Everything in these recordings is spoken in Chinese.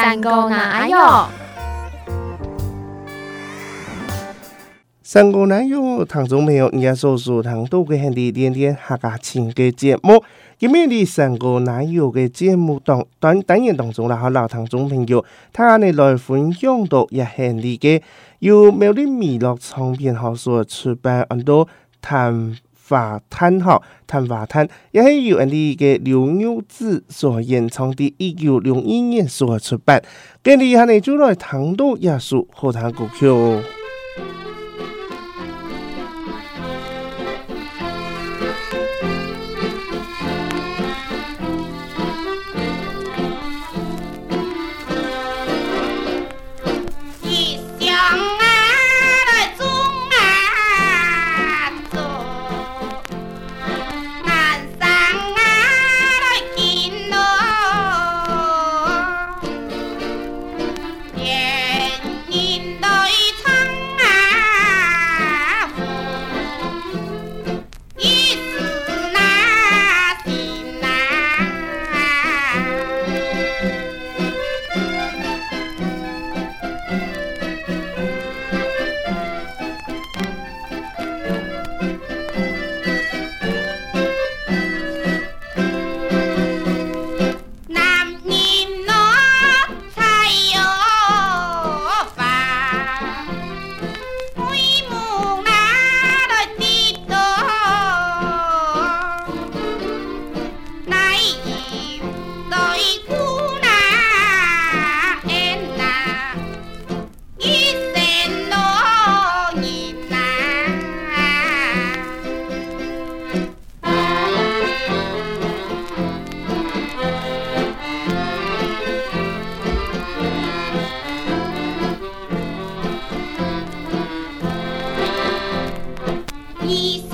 三哥哪有？三哥哪有？听众朋友，家所收听到嘅系啲点点客家情嘅节目。今日啲三哥哪有嘅节目当短单元当中啦，好老听众朋友，他哋来分享到一系列嘅由美丽米乐唱片号所出版很多谈。法坦吼，谈法滩，也是由人哋嘅刘牛子所演唱的，一九六一年所出版。跟住下内就来唐到耶稣好听歌曲。Japanese.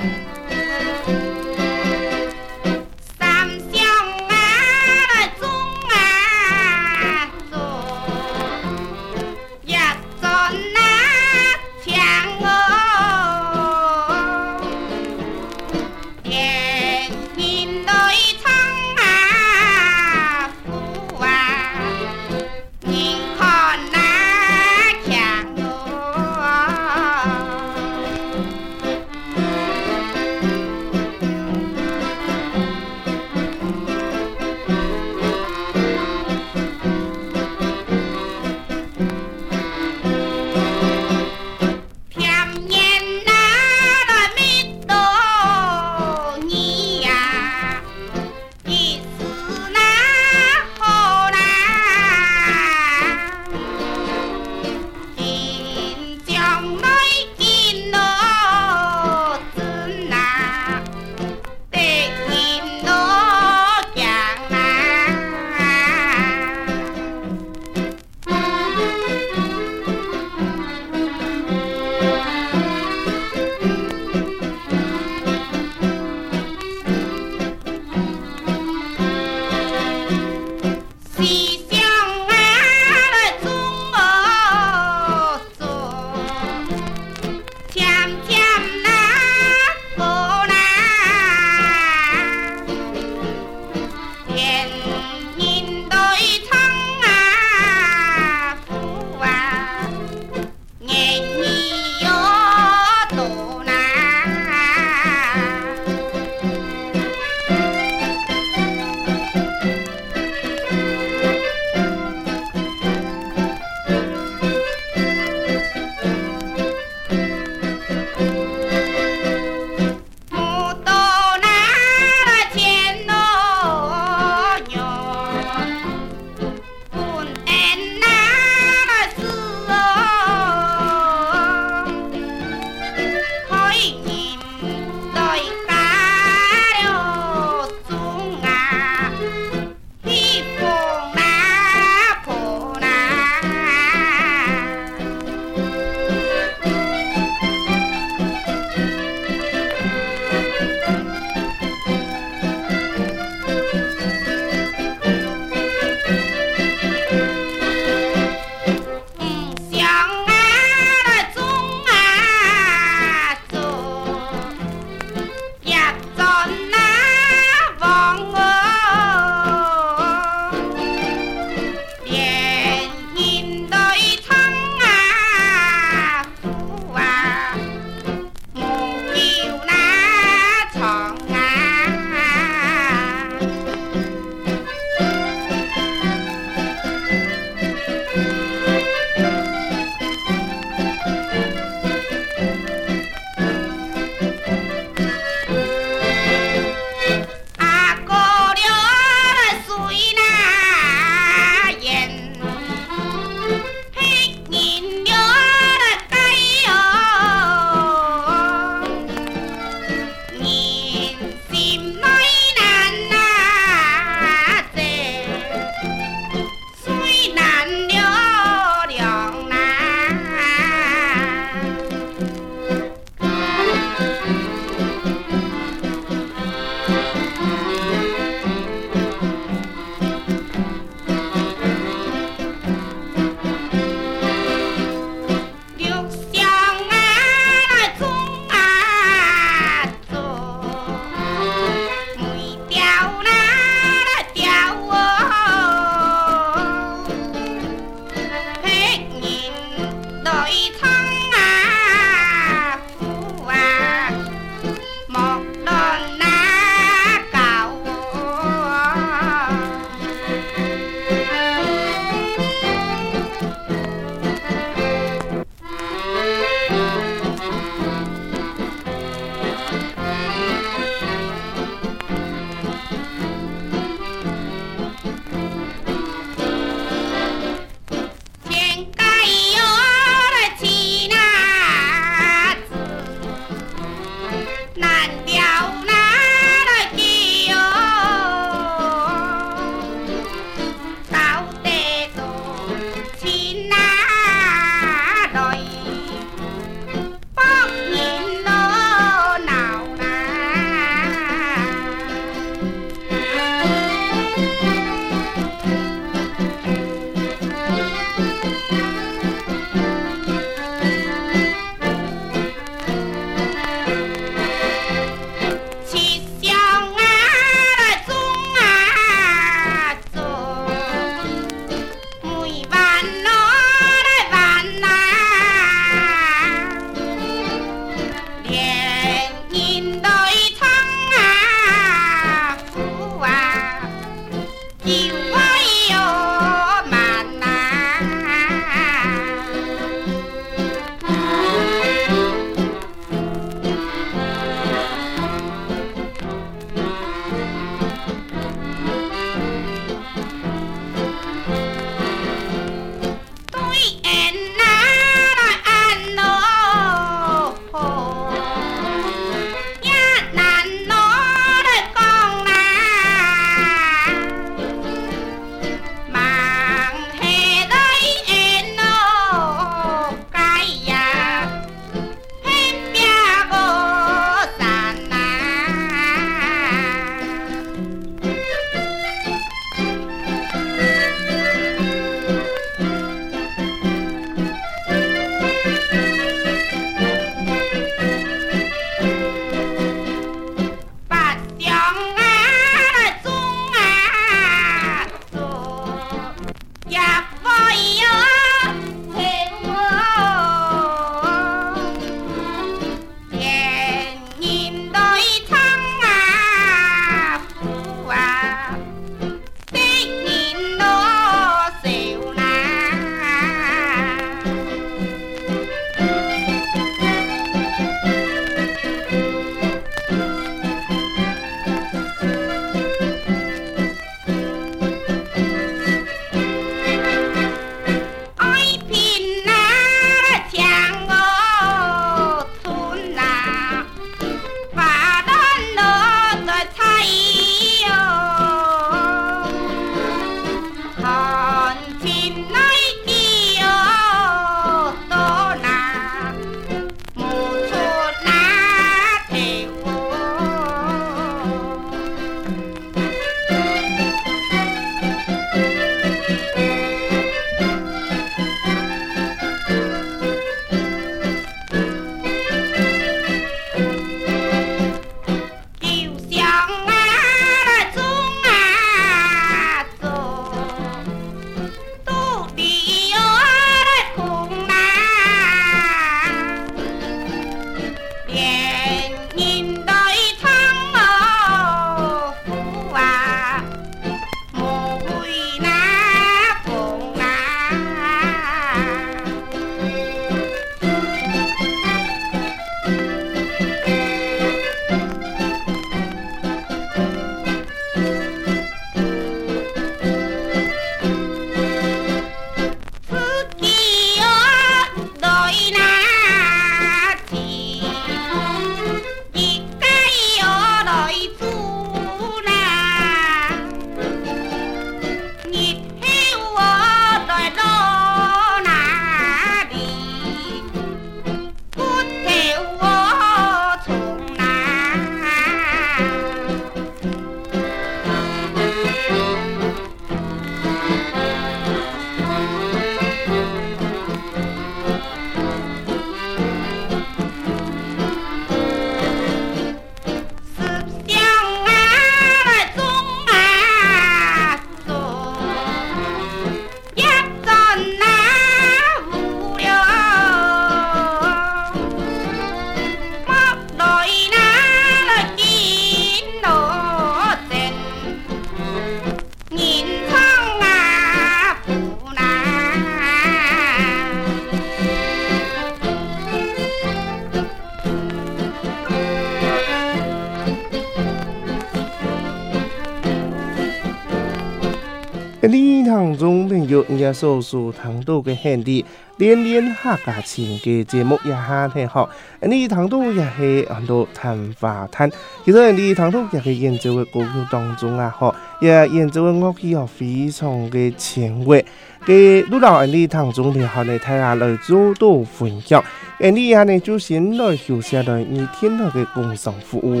唐总朋友，人家说是唐都的兄弟，连连哈感情的节目也很挺好。人家唐都也是很多谈话谈，其实人家唐都也是研究的歌曲当中啊，哈也研究乐器哦，非常的前卫。给陆老人家唐总，你好嘞，大家来做多分享。人家也呢就先来学习来你天乐的工商服务。